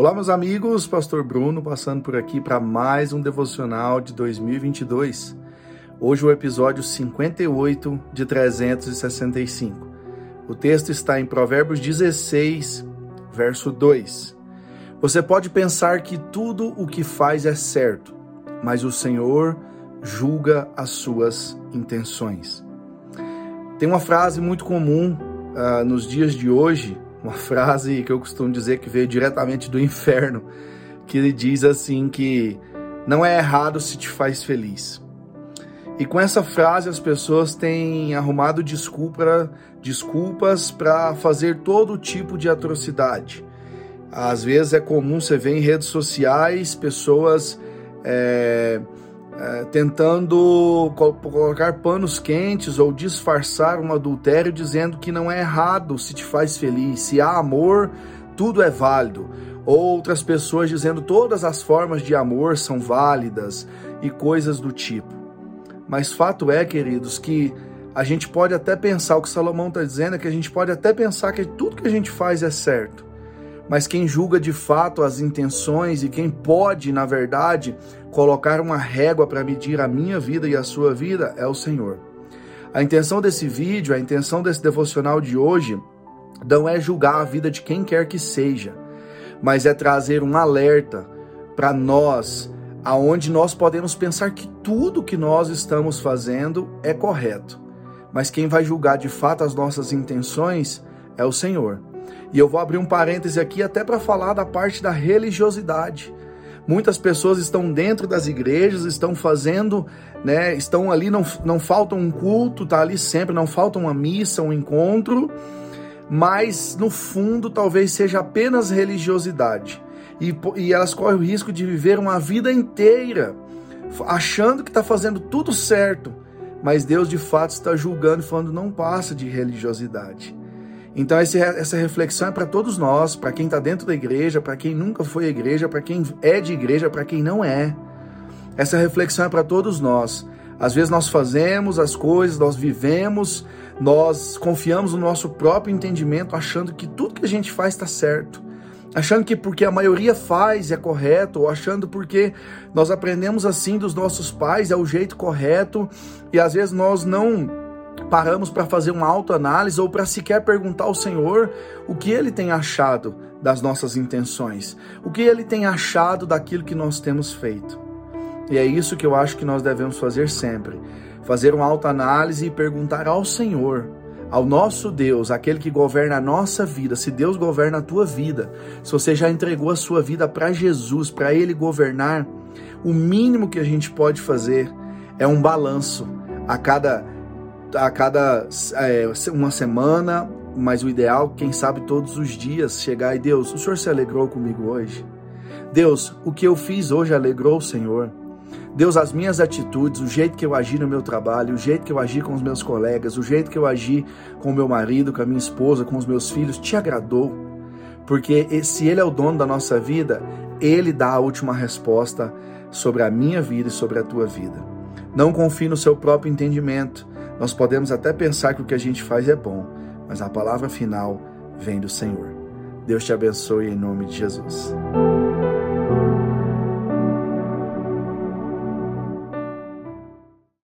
Olá, meus amigos, Pastor Bruno passando por aqui para mais um devocional de 2022. Hoje o episódio 58 de 365. O texto está em Provérbios 16, verso 2. Você pode pensar que tudo o que faz é certo, mas o Senhor julga as suas intenções. Tem uma frase muito comum uh, nos dias de hoje uma frase que eu costumo dizer que veio diretamente do inferno, que ele diz assim que não é errado se te faz feliz. E com essa frase as pessoas têm arrumado desculpa, desculpas para fazer todo tipo de atrocidade. Às vezes é comum você ver em redes sociais pessoas é, é, tentando colocar panos quentes ou disfarçar um adultério, dizendo que não é errado se te faz feliz, se há amor, tudo é válido. Outras pessoas dizendo todas as formas de amor são válidas e coisas do tipo. Mas fato é, queridos, que a gente pode até pensar, o que Salomão está dizendo é que a gente pode até pensar que tudo que a gente faz é certo mas quem julga de fato as intenções e quem pode, na verdade, colocar uma régua para medir a minha vida e a sua vida é o Senhor. A intenção desse vídeo, a intenção desse devocional de hoje, não é julgar a vida de quem quer que seja, mas é trazer um alerta para nós, aonde nós podemos pensar que tudo que nós estamos fazendo é correto. Mas quem vai julgar de fato as nossas intenções é o Senhor. E eu vou abrir um parêntese aqui até para falar da parte da religiosidade. Muitas pessoas estão dentro das igrejas, estão fazendo, né, estão ali, não, não falta um culto, tá ali sempre, não falta uma missa, um encontro, mas no fundo talvez seja apenas religiosidade. E, e elas correm o risco de viver uma vida inteira achando que está fazendo tudo certo, mas Deus de fato está julgando e falando não passa de religiosidade. Então essa reflexão é para todos nós, para quem está dentro da igreja, para quem nunca foi à igreja, para quem é de igreja, para quem não é. Essa reflexão é para todos nós. Às vezes nós fazemos as coisas, nós vivemos, nós confiamos no nosso próprio entendimento, achando que tudo que a gente faz está certo. Achando que porque a maioria faz é correto, ou achando porque nós aprendemos assim dos nossos pais é o jeito correto, e às vezes nós não paramos para fazer uma autoanálise ou para sequer perguntar ao Senhor o que ele tem achado das nossas intenções, o que ele tem achado daquilo que nós temos feito. E é isso que eu acho que nós devemos fazer sempre: fazer uma autoanálise e perguntar ao Senhor, ao nosso Deus, aquele que governa a nossa vida, se Deus governa a tua vida, se você já entregou a sua vida para Jesus, para Ele governar, o mínimo que a gente pode fazer é um balanço a cada a cada é, uma semana, mas o ideal, quem sabe todos os dias, chegar e Deus, o Senhor se alegrou comigo hoje? Deus, o que eu fiz hoje alegrou o Senhor? Deus, as minhas atitudes, o jeito que eu agi no meu trabalho, o jeito que eu agi com os meus colegas, o jeito que eu agi com o meu marido, com a minha esposa, com os meus filhos, te agradou? Porque se Ele é o dono da nossa vida, Ele dá a última resposta sobre a minha vida e sobre a tua vida. Não confie no seu próprio entendimento. Nós podemos até pensar que o que a gente faz é bom, mas a palavra final vem do Senhor. Deus te abençoe em nome de Jesus.